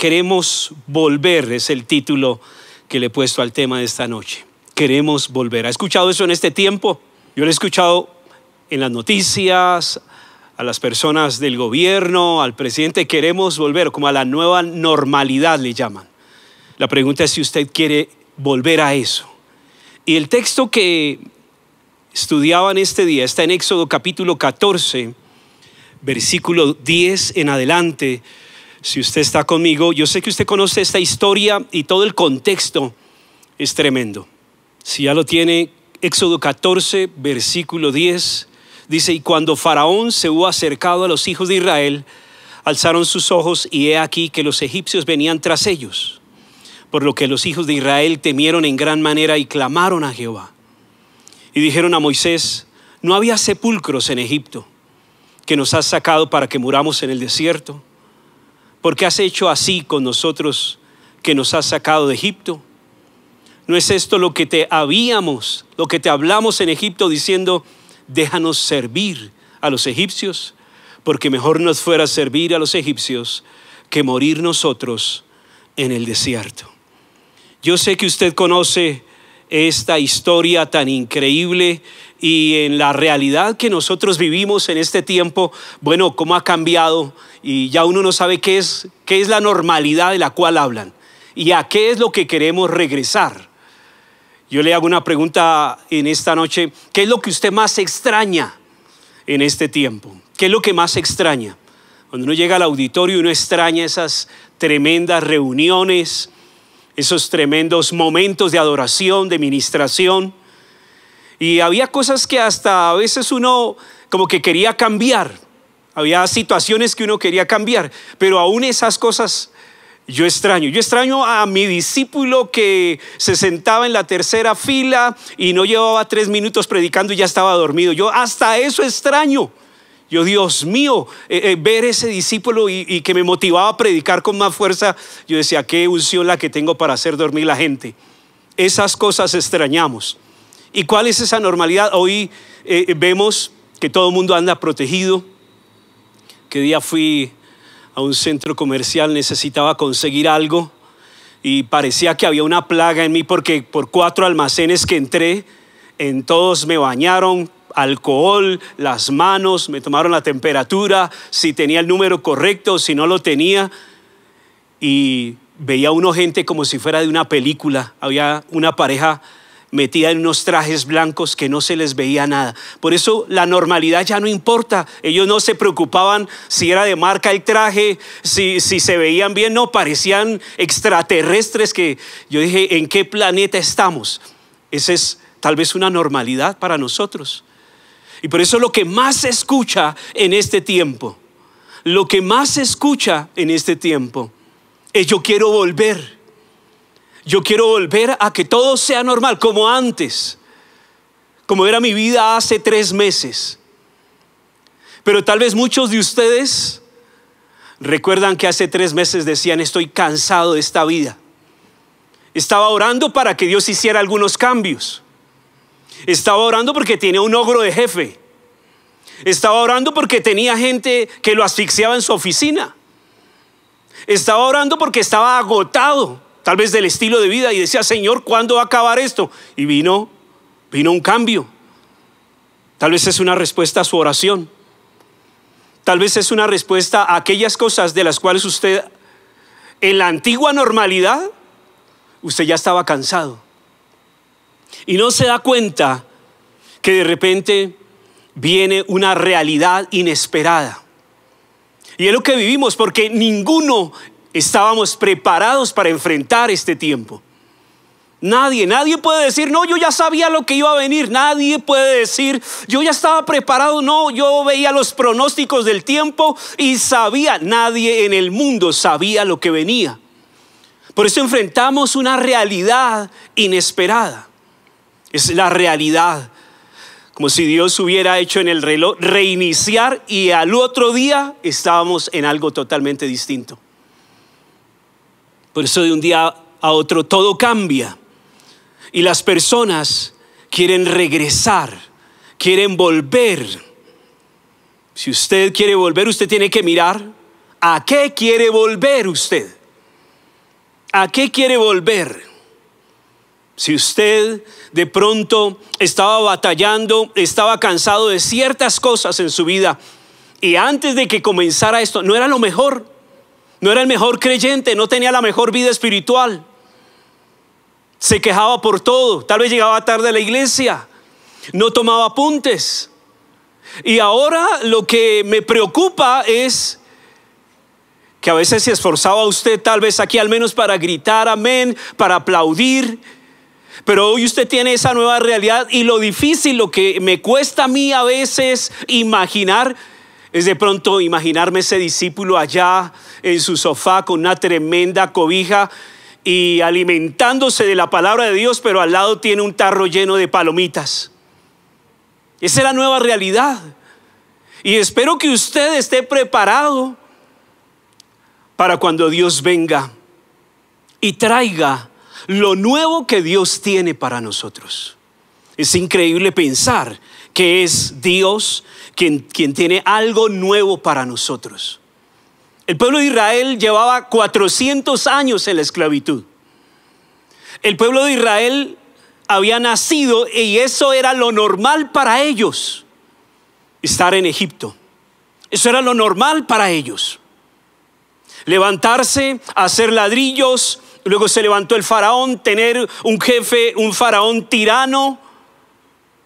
Queremos volver, es el título que le he puesto al tema de esta noche. Queremos volver. ¿Ha escuchado eso en este tiempo? Yo lo he escuchado en las noticias, a las personas del gobierno, al presidente. Queremos volver como a la nueva normalidad, le llaman. La pregunta es si usted quiere volver a eso. Y el texto que estudiaban este día está en Éxodo capítulo 14, versículo 10 en adelante. Si usted está conmigo, yo sé que usted conoce esta historia y todo el contexto es tremendo. Si ya lo tiene, Éxodo 14, versículo 10, dice, y cuando Faraón se hubo acercado a los hijos de Israel, alzaron sus ojos y he aquí que los egipcios venían tras ellos, por lo que los hijos de Israel temieron en gran manera y clamaron a Jehová. Y dijeron a Moisés, no había sepulcros en Egipto que nos has sacado para que muramos en el desierto. ¿Por qué has hecho así con nosotros que nos has sacado de Egipto? ¿No es esto lo que te habíamos, lo que te hablamos en Egipto diciendo, déjanos servir a los egipcios? Porque mejor nos fuera servir a los egipcios que morir nosotros en el desierto. Yo sé que usted conoce esta historia tan increíble y en la realidad que nosotros vivimos en este tiempo, bueno, cómo ha cambiado y ya uno no sabe qué es, qué es la normalidad de la cual hablan y a qué es lo que queremos regresar. Yo le hago una pregunta en esta noche, ¿qué es lo que usted más extraña en este tiempo? ¿Qué es lo que más extraña? Cuando uno llega al auditorio uno extraña esas tremendas reuniones, esos tremendos momentos de adoración, de ministración. Y había cosas que hasta a veces uno como que quería cambiar. Había situaciones que uno quería cambiar, pero aún esas cosas yo extraño. Yo extraño a mi discípulo que se sentaba en la tercera fila y no llevaba tres minutos predicando y ya estaba dormido. Yo hasta eso extraño. Yo, Dios mío, eh, eh, ver ese discípulo y, que me motivaba a predicar con más fuerza, yo decía, qué unción la que tengo para hacer dormir la gente. Esas cosas extrañamos. ¿Y cuál es esa normalidad? Hoy eh, vemos que todo el mundo anda protegido. Que día fui a un centro comercial, necesitaba conseguir algo y parecía que había una plaga en mí porque por cuatro almacenes que entré, en todos me bañaron, alcohol, las manos, me tomaron la temperatura, si tenía el número correcto, si no lo tenía. Y veía uno gente como si fuera de una película. Había una pareja metida en unos trajes blancos que no se les veía nada. Por eso la normalidad ya no importa. Ellos no se preocupaban si era de marca el traje, si, si se veían bien, no, parecían extraterrestres que yo dije, ¿en qué planeta estamos? Esa es tal vez una normalidad para nosotros. Y por eso lo que más se escucha en este tiempo, lo que más se escucha en este tiempo es yo quiero volver. Yo quiero volver a que todo sea normal, como antes, como era mi vida hace tres meses. Pero tal vez muchos de ustedes recuerdan que hace tres meses decían, estoy cansado de esta vida. Estaba orando para que Dios hiciera algunos cambios. Estaba orando porque tenía un ogro de jefe. Estaba orando porque tenía gente que lo asfixiaba en su oficina. Estaba orando porque estaba agotado, tal vez del estilo de vida, y decía, Señor, ¿cuándo va a acabar esto? Y vino, vino un cambio. Tal vez es una respuesta a su oración. Tal vez es una respuesta a aquellas cosas de las cuales usted, en la antigua normalidad, usted ya estaba cansado y no se da cuenta que de repente viene una realidad inesperada. Y es lo que vivimos porque ninguno estábamos preparados para enfrentar este tiempo. Nadie, nadie puede decir, no, yo ya sabía lo que iba a venir. Nadie puede decir, yo ya estaba preparado. No, yo veía los pronósticos del tiempo y sabía, nadie en el mundo sabía lo que venía. Por eso enfrentamos una realidad inesperada. Es la realidad. Como si Dios hubiera hecho en el reloj reiniciar y al otro día estábamos en algo totalmente distinto. Por eso de un día a otro todo cambia. Y las personas quieren regresar, quieren volver. Si usted quiere volver, usted tiene que mirar a qué quiere volver usted. ¿A qué quiere volver? Si usted de pronto estaba batallando, estaba cansado de ciertas cosas en su vida y antes de que comenzara esto no era lo mejor, no era el mejor creyente, no tenía la mejor vida espiritual, se quejaba por todo, tal vez llegaba tarde a la iglesia, no tomaba apuntes. Y ahora lo que me preocupa es que a veces se esforzaba usted tal vez aquí al menos para gritar amén, para aplaudir, pero hoy usted tiene esa nueva realidad y lo difícil, lo que me cuesta a mí a veces imaginar, es de pronto imaginarme ese discípulo allá en su sofá con una tremenda cobija y alimentándose de la palabra de Dios, pero al lado tiene un tarro lleno de palomitas. Esa es la nueva realidad. Y espero que usted esté preparado para cuando Dios venga y traiga lo nuevo que Dios tiene para nosotros. Es increíble pensar que es Dios quien, quien tiene algo nuevo para nosotros. El pueblo de Israel llevaba 400 años en la esclavitud. El pueblo de Israel había nacido y eso era lo normal para ellos, estar en Egipto. Eso era lo normal para ellos. Levantarse, hacer ladrillos, luego se levantó el faraón, tener un jefe, un faraón tirano,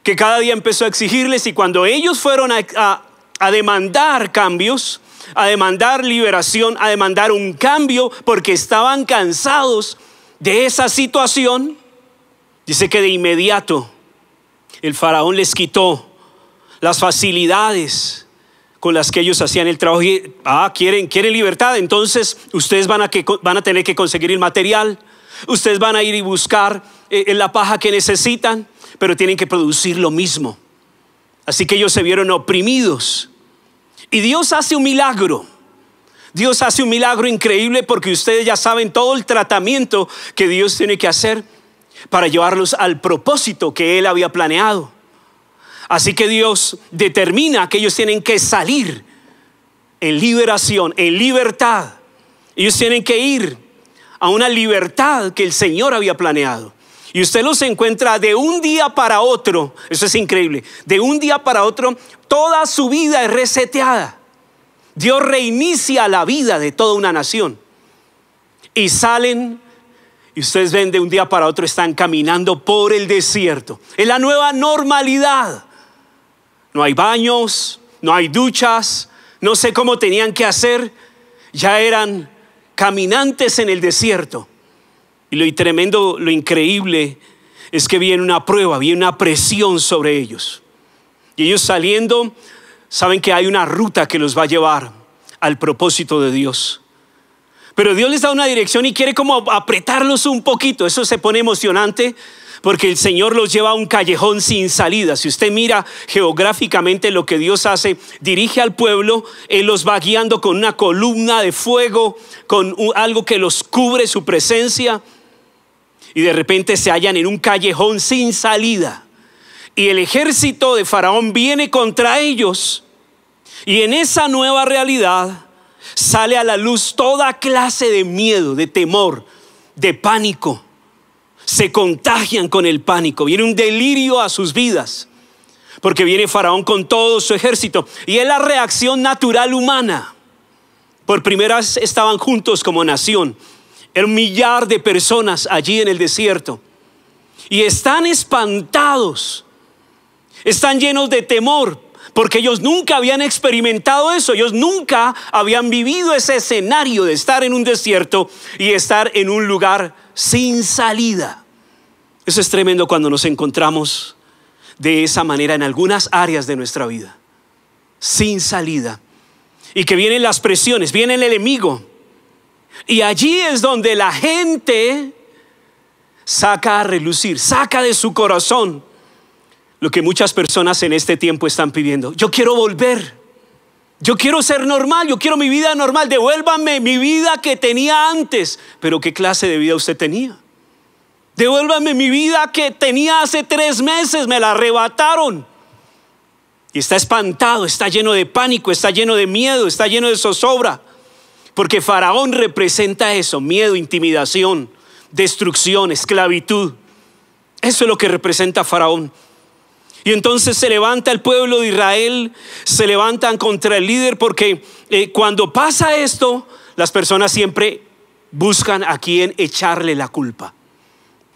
que cada día empezó a exigirles y cuando ellos fueron a, demandar cambios, a demandar liberación, a demandar un cambio, porque estaban cansados de esa situación, dice que de inmediato el faraón les quitó las facilidades con las que ellos hacían el trabajo. ah, quieren, quieren libertad, entonces ustedes van a, que, van a tener que conseguir el material, ustedes van a ir y buscar eh, la paja que necesitan, pero tienen que producir lo mismo. Así que ellos se vieron oprimidos. Y Dios hace un milagro. Dios hace un milagro increíble porque ustedes ya saben todo el tratamiento que Dios tiene que hacer para llevarlos al propósito que Él había planeado. Así que Dios determina que ellos tienen que salir en liberación, en libertad. Ellos tienen que ir a una libertad que el Señor había planeado. Y usted los encuentra de un día para otro, eso es increíble, de un día para otro, toda su vida es reseteada. Dios reinicia la vida de toda una nación. Y salen, y ustedes ven de un día para otro, están caminando por el desierto. Es la nueva normalidad. No hay baños, no hay duchas, no sé cómo tenían que hacer. Ya eran caminantes en el desierto. Y lo tremendo, lo increíble es que viene una prueba, viene una presión sobre ellos. Y ellos saliendo saben que hay una ruta que los va a llevar al propósito de Dios. Pero Dios les da una dirección y quiere como apretarlos un poquito. Eso se pone emocionante porque el Señor los lleva a un callejón sin salida. Si usted mira geográficamente lo que Dios hace, dirige al pueblo, Él los va guiando con una columna de fuego, con algo que los cubre su presencia. Y de repente se hallan en un callejón sin salida y el ejército de Faraón viene contra ellos. Y en esa nueva realidad sale a la luz toda clase de miedo, de temor, de pánico. Se contagian con el pánico, viene un delirio a sus vidas, porque viene Faraón con todo su ejército. Y es la reacción natural humana. Por primera vez estaban juntos como nación. Era un millar de personas allí en el desierto. Y están espantados están llenos de temor porque ellos nunca habían experimentado eso, ellos nunca habían vivido ese escenario de estar en un desierto y estar en un lugar sin salida. Eso es tremendo cuando nos encontramos de esa manera en algunas áreas de nuestra vida, sin salida. Y que vienen las presiones, viene el enemigo. Y allí es donde la gente saca a relucir, saca de su corazón lo que muchas personas en este tiempo están pidiendo. Yo quiero volver. Yo quiero ser normal, yo quiero mi vida normal. Devuélvame mi vida que tenía antes. Pero ¿qué clase de vida usted tenía? Devuélvame mi vida que tenía hace tres meses. Me la arrebataron. Y está espantado, está lleno de pánico, está lleno de miedo, está lleno de zozobra. Porque Faraón representa eso, miedo, intimidación, destrucción, esclavitud. Eso es lo que representa Faraón. Y entonces se levanta el pueblo de Israel, se levantan contra el líder porque eh, cuando pasa esto, las personas siempre buscan a quien echarle la culpa.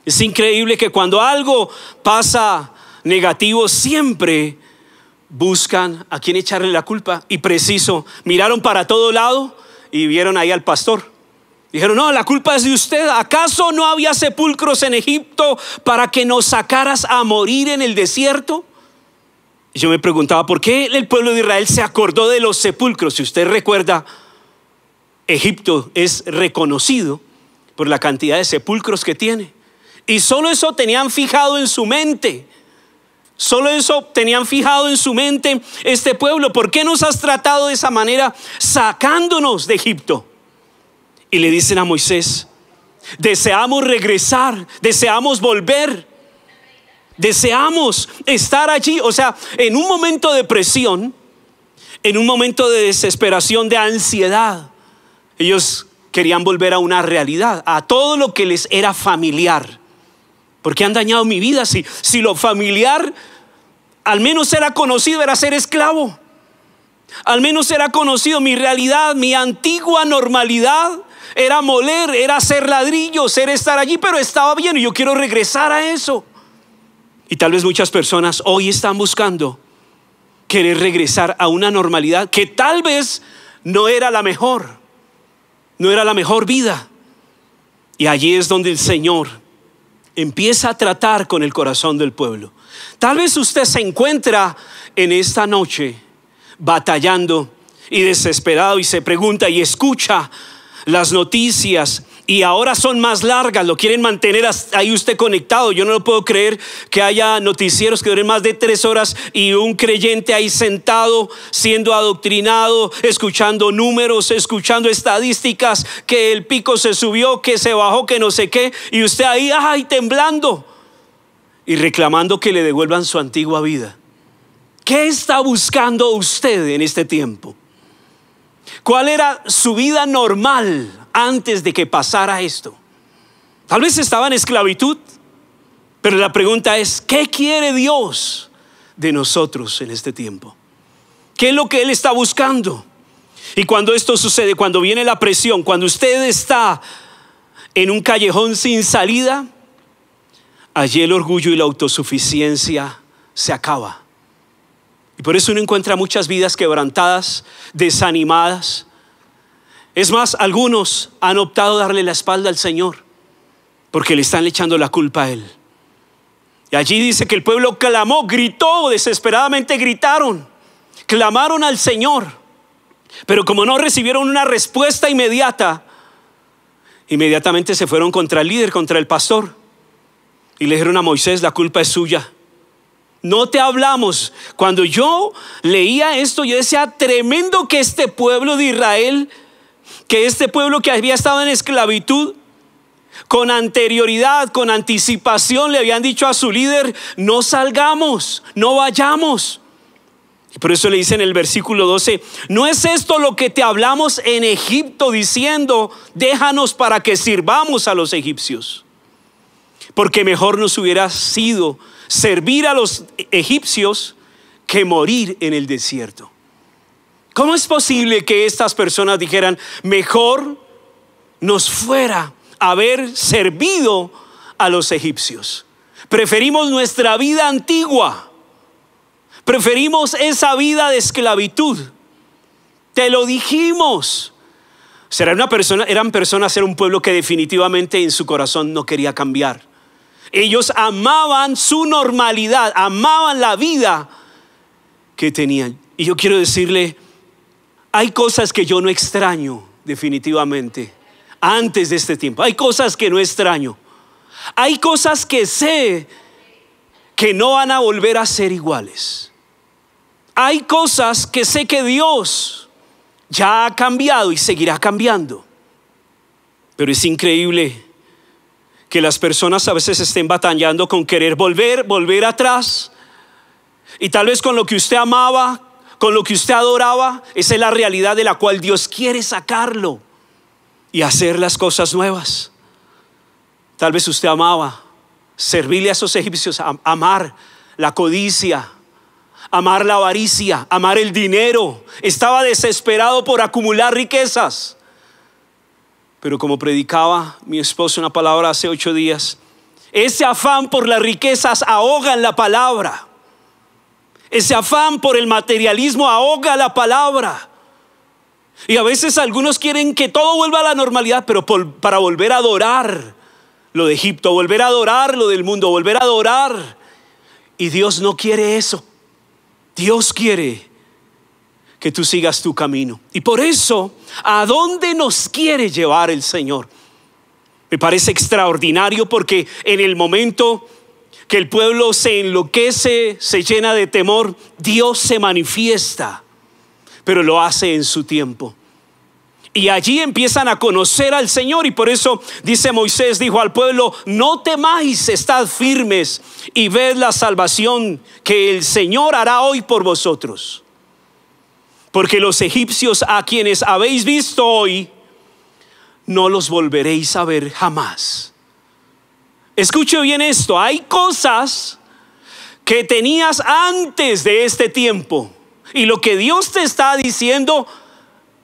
Es increíble que cuando algo pasa negativo, siempre buscan a quien echarle la culpa. Y preciso, miraron para todo lado y vieron ahí al pastor. Dijeron, no, la culpa es de usted. ¿Acaso no había sepulcros en Egipto para que nos sacaras a morir en el desierto? yo me preguntaba, ¿por qué el pueblo de Israel se acordó de los sepulcros? Si usted recuerda, Egipto es reconocido por la cantidad de sepulcros que tiene. Y solo eso tenían fijado en su mente. Solo eso tenían fijado en su mente este pueblo. ¿Por qué nos has tratado de esa manera sacándonos de Egipto? Y le dicen a Moisés, deseamos regresar, deseamos volver, deseamos estar allí. O sea, en un momento de presión, en un momento de desesperación, de ansiedad, ellos querían volver a una realidad, a todo lo que les era familiar. Porque han dañado mi vida si, si lo familiar al menos era conocido, era ser esclavo. Al menos era conocido mi realidad, mi antigua normalidad era moler, era hacer ladrillos, era estar allí, pero estaba bien y yo quiero regresar a eso. Y tal vez muchas personas hoy están buscando querer regresar a una normalidad que tal vez no era la mejor, no era la mejor vida. Y allí es donde el Señor empieza a tratar con el corazón del pueblo. Tal vez usted se encuentra en esta noche batallando y desesperado y se pregunta y escucha las noticias y ahora son más largas, lo quieren mantener ahí usted conectado. Yo no lo puedo creer que haya noticieros que duren más de tres horas y un creyente ahí sentado, siendo adoctrinado, escuchando números, escuchando estadísticas, que el pico se subió, que se bajó, que no sé qué, y usted ahí, temblando y reclamando que le devuelvan su antigua vida. ¿Qué está buscando usted en este tiempo? ¿Cuál era su vida normal antes de que pasara esto? Tal vez estaba en esclavitud, pero la pregunta es, ¿qué quiere Dios de nosotros en este tiempo? ¿Qué es lo que Él está buscando? Y cuando esto sucede, cuando viene la presión, cuando usted está en un callejón sin salida, allí el orgullo y la autosuficiencia se acaba. Y por eso uno encuentra muchas vidas quebrantadas, desanimadas. Es más, algunos han optado darle la espalda al Señor porque le están echando la culpa a Él. Y allí dice que el pueblo clamó, gritó, desesperadamente gritaron, clamaron al Señor. Pero como no recibieron una respuesta inmediata, inmediatamente se fueron contra el líder, contra el pastor. Y le dijeron a Moisés, la culpa es suya. No te hablamos. Cuando yo leía esto, yo decía, tremendo que este pueblo de Israel, que este pueblo que había estado en esclavitud, con anterioridad, con anticipación, le habían dicho a su líder, no salgamos, no vayamos. Y por eso le dice en el versículo 12, no es esto lo que te hablamos en Egipto diciendo, déjanos para que sirvamos a los egipcios porque mejor nos hubiera sido servir a los egipcios que morir en el desierto. ¿Cómo es posible que estas personas dijeran, mejor nos fuera haber servido a los egipcios? Preferimos nuestra vida antigua. Preferimos esa vida de esclavitud. Te lo dijimos. Será una persona, eran personas, era un pueblo que definitivamente en su corazón no quería cambiar. Ellos amaban su normalidad, amaban la vida que tenían. Y yo quiero decirle, hay cosas que yo no extraño definitivamente antes de este tiempo. Hay cosas que no extraño. Hay cosas que sé que no van a volver a ser iguales. Hay cosas que sé que Dios ya ha cambiado y seguirá cambiando. Pero es increíble que las personas a veces estén batallando con querer volver, volver atrás. Y tal vez con lo que usted amaba, con lo que usted adoraba, esa es la realidad de la cual Dios quiere sacarlo. y hacer las cosas nuevas. Tal vez usted amaba servirle a esos egipcios, amar la codicia, amar la avaricia, amar el dinero. Estaba desesperado por acumular riquezas. Pero como predicaba mi esposo una palabra hace ocho días, ese afán por las riquezas ahoga la palabra. Ese afán por el materialismo ahoga la palabra. Y a veces algunos quieren que todo vuelva a la normalidad, pero para volver a adorar lo de Egipto, volver a adorar lo del mundo, volver a adorar. Y Dios no quiere eso. Dios quiere que tú sigas tu camino. Y por eso, ¿a dónde nos quiere llevar el Señor? Me parece extraordinario porque en el momento que el pueblo se enloquece, se llena de temor, Dios se manifiesta, pero lo hace en su tiempo. Y allí empiezan a conocer al Señor y por eso dice Moisés, dijo al pueblo, no temáis, estad firmes y ved la salvación que el Señor hará hoy por vosotros. Porque los egipcios a quienes habéis visto hoy, no los volveréis a ver jamás. Escuche bien esto, hay cosas que tenías antes de este tiempo y lo que Dios te está diciendo,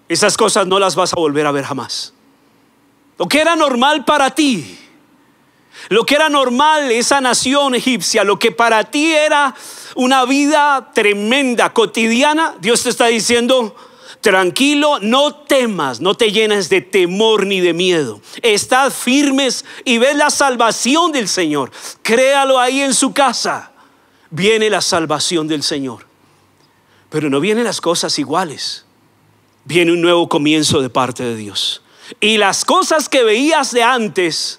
esas cosas no las vas a volver a ver jamás. Lo que era normal para ti, lo que era normal esa nación egipcia, lo que para ti era una vida tremenda, cotidiana, Dios te está diciendo, Tranquilo, no temas, no te llenes de temor ni de miedo. Estad firmes y ve la salvación del Señor. Créalo ahí en su casa. Viene la salvación del Señor. Pero no vienen las cosas iguales. Viene un nuevo comienzo de parte de Dios. Y las cosas que veías de antes,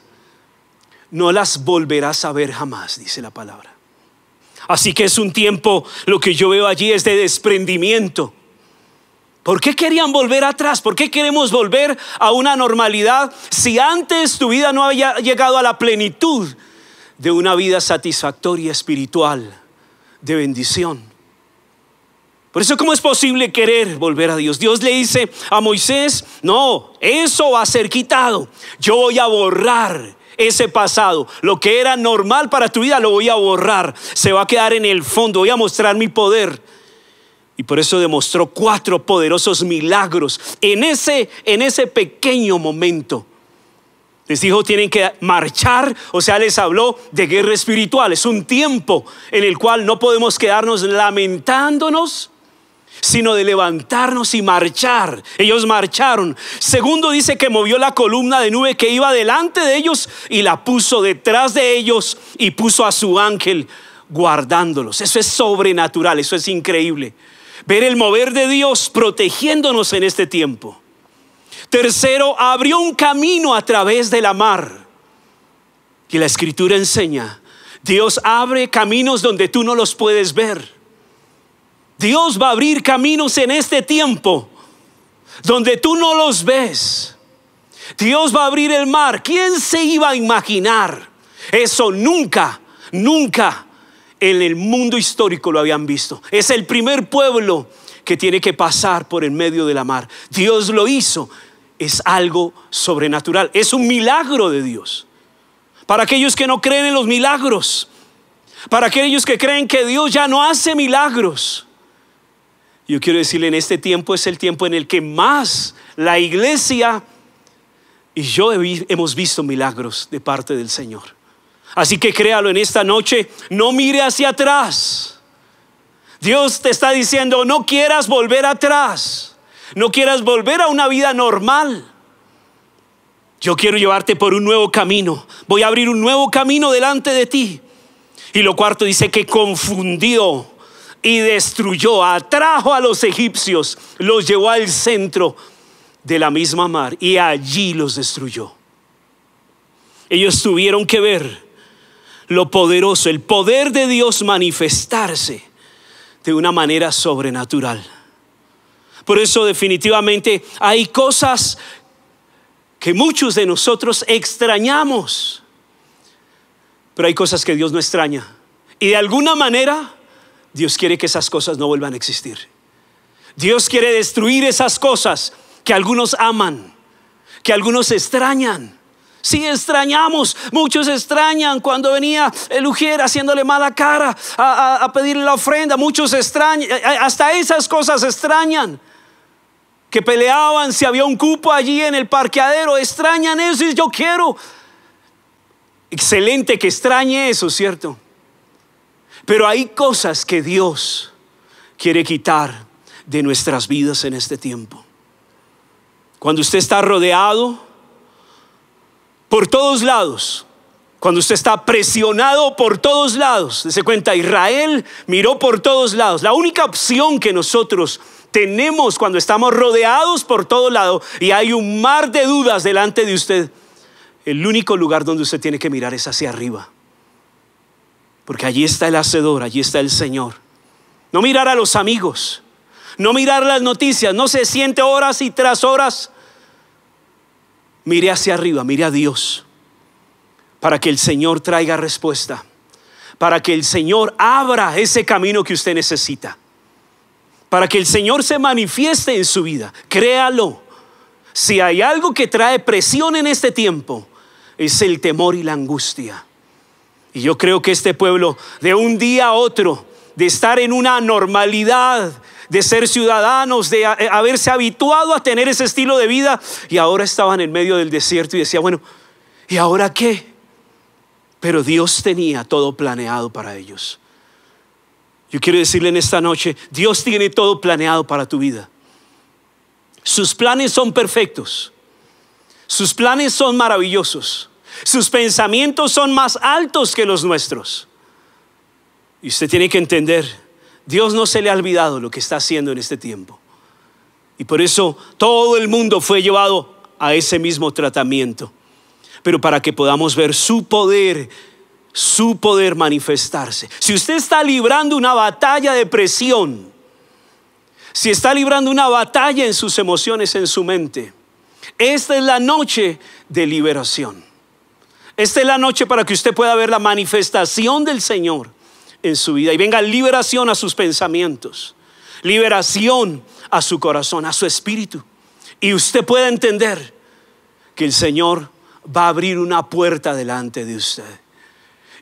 no las volverás a ver jamás, dice la palabra. Así que es un tiempo, lo que yo veo allí es de desprendimiento ¿Por qué querían volver atrás? ¿Por qué queremos volver a una normalidad si antes tu vida no había llegado a la plenitud de una vida satisfactoria espiritual, de bendición? Por eso, ¿cómo es posible querer volver a Dios? Dios le dice a Moisés, no, eso va a ser quitado. Yo voy a borrar ese pasado. Lo que era normal para tu vida lo voy a borrar. Se va a quedar en el fondo. Voy a mostrar mi poder. Y por eso demostró cuatro poderosos milagros en ese, en ese pequeño momento. Les dijo, tienen que marchar, o sea, les habló de guerra espiritual. Es un tiempo en el cual no podemos quedarnos lamentándonos, sino de levantarnos y marchar. Ellos marcharon. Segundo dice que movió la columna de nube que iba delante de ellos y la puso detrás de ellos y puso a su ángel guardándolos. Eso es sobrenatural, eso es increíble ver el mover de Dios protegiéndonos en este tiempo. Tercero, abrió un camino a través de la mar. Y la escritura enseña, Dios abre caminos donde tú no los puedes ver. Dios va a abrir caminos en este tiempo donde tú no los ves. Dios va a abrir el mar. ¿Quién se iba a imaginar? Eso nunca, nunca en el mundo histórico lo habían visto. Es el primer pueblo que tiene que pasar por el medio de la mar. Dios lo hizo. Es algo sobrenatural. Es un milagro de Dios. Para aquellos que no creen en los milagros. Para aquellos que creen que Dios ya no hace milagros. Yo quiero decirle, en este tiempo es el tiempo en el que más la iglesia y yo hemos visto milagros de parte del Señor. Así que créalo en esta noche, no mire hacia atrás. Dios te está diciendo, no quieras volver atrás, no quieras volver a una vida normal. Yo quiero llevarte por un nuevo camino, voy a abrir un nuevo camino delante de ti. Y lo cuarto dice que confundió y destruyó, atrajo a los egipcios, los llevó al centro de la misma mar y allí los destruyó. Ellos tuvieron que ver lo poderoso, el poder de Dios manifestarse de una manera sobrenatural. Por eso definitivamente hay cosas que muchos de nosotros extrañamos, pero hay cosas que Dios no extraña. Y de alguna manera Dios quiere que esas cosas no vuelvan a existir. Dios quiere destruir esas cosas que algunos aman, que algunos extrañan. Sí, extrañamos, muchos extrañan cuando venía el Ujier haciéndole mala cara a, pedirle la ofrenda, muchos extrañan, hasta esas cosas extrañan que peleaban si había un cupo allí en el parqueadero, extrañan eso y yo quiero. Excelente que extrañe eso, ¿cierto? Pero hay cosas que Dios quiere quitar de nuestras vidas en este tiempo. Cuando usted está rodeado por todos lados, cuando usted está presionado por todos lados, se cuenta, Israel miró por todos lados. La única opción que nosotros tenemos cuando estamos rodeados por todo lado y hay un mar de dudas delante de usted, el único lugar donde usted tiene que mirar es hacia arriba. Porque allí está el Hacedor, allí está el Señor. No mirar a los amigos, no mirar las noticias, no se siente horas y tras horas. Mire hacia arriba, mire a Dios, para que el Señor traiga respuesta, para que el Señor abra ese camino que usted necesita para que el Señor se manifieste en su vida. Créalo. Si hay algo que trae presión en este tiempo, es el temor y la angustia. Y yo creo que este pueblo, de un día a otro, de estar en una normalidad, de ser ciudadanos, de haberse habituado a tener ese estilo de vida, y ahora estaban en medio del desierto y decía, bueno, ¿y ahora qué? Pero Dios tenía todo planeado para ellos. Yo quiero decirle en esta noche, Dios tiene todo planeado para tu vida. Sus planes son perfectos. Sus planes son maravillosos. Sus pensamientos son más altos que los nuestros. Y usted tiene que entender, Dios no se le ha olvidado lo que está haciendo en este tiempo. Y por eso todo el mundo fue llevado a ese mismo tratamiento. Pero para que podamos ver su poder su poder manifestarse. Si usted está librando una batalla de presión, si está librando una batalla en sus emociones, en su mente, esta es la noche de liberación. Esta es la noche para que usted pueda ver la manifestación del Señor en su vida y venga liberación a sus pensamientos, liberación a su corazón, a su espíritu. Y usted pueda entender que el Señor va a abrir una puerta delante de usted.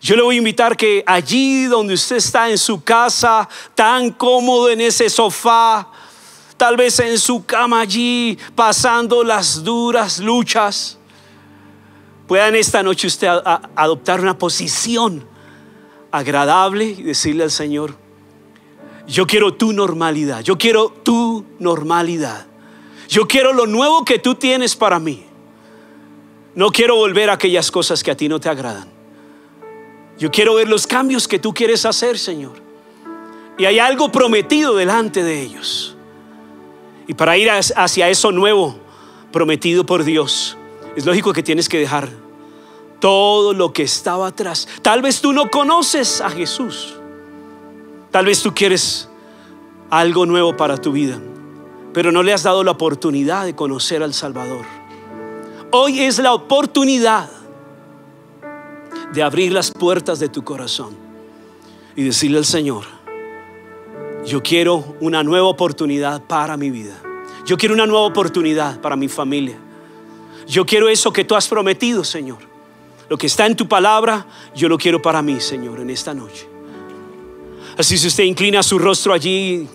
Yo le voy a invitar que allí donde usted está en su casa, tan cómodo en ese sofá, tal vez en su cama allí, pasando las duras luchas, pueda en esta noche usted adoptar una posición agradable y decirle al Señor, yo quiero tu normalidad, yo quiero tu normalidad, yo quiero lo nuevo que tú tienes para mí. No quiero volver a aquellas cosas que a ti no te agradan. Yo quiero ver los cambios que tú quieres hacer, Señor. Y hay algo prometido delante de ellos. Y para ir hacia eso nuevo, prometido por Dios, es lógico que tienes que dejar todo lo que estaba atrás. Tal vez tú no conoces a Jesús. Tal vez tú quieres algo nuevo para tu vida, pero no le has dado la oportunidad de conocer al Salvador. Hoy es la oportunidad de abrir las puertas de tu corazón y decirle al Señor, yo quiero una nueva oportunidad para mi vida. Yo quiero una nueva oportunidad para mi familia. Yo quiero eso que tú has prometido, Señor. Lo que está en tu palabra, yo lo quiero para mí, Señor, en esta noche. Así si usted inclina su rostro allí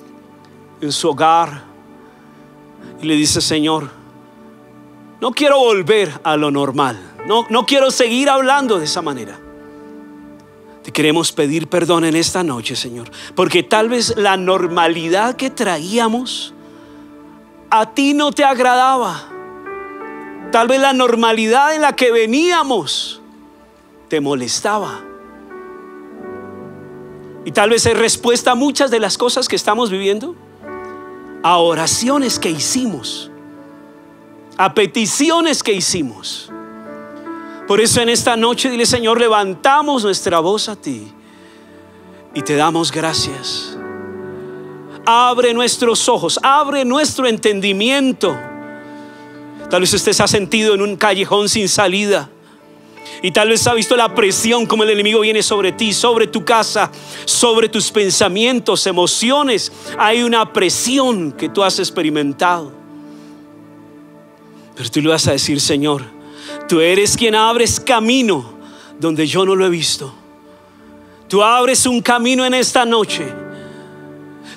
en su hogar y le dice, Señor, no quiero volver a lo normal. No, no quiero seguir hablando de esa manera. Te queremos pedir perdón en esta noche, Señor, porque tal vez la normalidad que traíamos a ti no te agradaba. Tal vez la normalidad en la que veníamos te molestaba. Y tal vez es respuesta a muchas de las cosas que estamos viviendo, a oraciones que hicimos, a peticiones que hicimos. Por eso en esta noche dile, Señor, levantamos nuestra voz a ti y te damos gracias. Abre nuestros ojos, abre nuestro entendimiento. Tal vez usted se ha sentido en un callejón sin salida. Y tal vez ha visto la presión como el enemigo viene sobre ti, sobre tu casa, sobre tus pensamientos, emociones. Hay una presión que tú has experimentado. Pero tú le vas a decir, Señor, tú eres quien abres camino donde yo no lo he visto. Tú abres un camino en esta noche.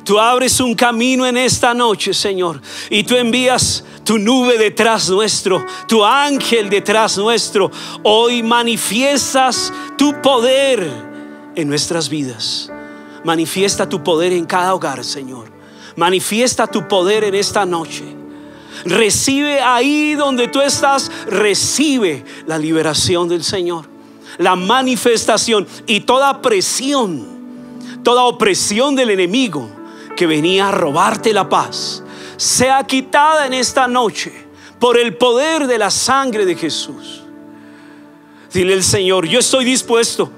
Tú abres un camino en esta noche, Señor. Y tú envías tu nube detrás nuestro, tu ángel detrás nuestro. Hoy manifiestas tu poder en nuestras vidas. Manifiesta tu poder en cada hogar, Señor. Manifiesta tu poder en esta noche. Recibe ahí donde tú estás, recibe la liberación del Señor, la manifestación y toda presión, toda opresión del enemigo que venía a robarte la paz, sea quitada en esta noche por el poder de la sangre de Jesús. Dile el Señor, yo estoy dispuesto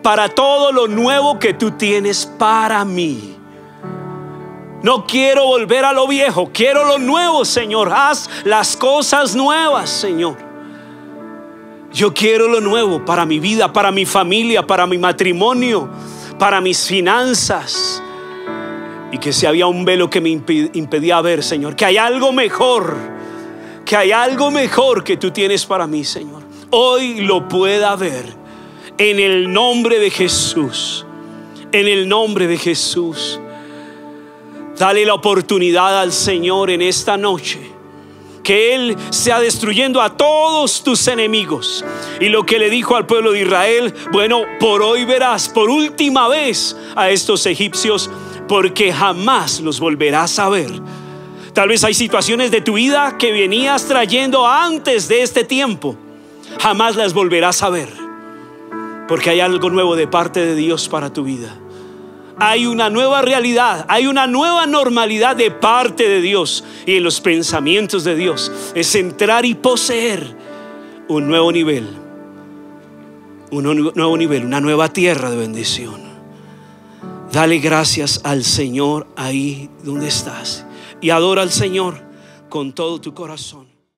para todo lo nuevo que tú tienes para mí. No quiero volver a lo viejo, quiero lo nuevo, Señor. Haz las cosas nuevas, Señor. Yo quiero lo nuevo para mi vida, para mi familia, para mi matrimonio, para mis finanzas. Y que si había un velo que me impedía ver, Señor, que hay algo mejor, que hay algo mejor que tú tienes para mí, Señor. Hoy lo pueda ver en el nombre de Jesús, en el nombre de Jesús. Dale la oportunidad al Señor en esta noche. Que Él sea destruyendo a todos tus enemigos. Y lo que le dijo al pueblo de Israel, bueno, por hoy verás por última vez a estos egipcios, porque jamás los volverás a ver. Tal vez hay situaciones de tu vida que venías trayendo antes de este tiempo. Jamás las volverás a ver. Porque hay algo nuevo de parte de Dios para tu vida hay una nueva realidad, hay una nueva normalidad de parte de Dios y en los pensamientos de Dios. Es entrar y poseer un nuevo nivel, un nuevo nivel, una nueva tierra de bendición. Dale gracias al Señor ahí donde estás y adora al Señor con todo tu corazón.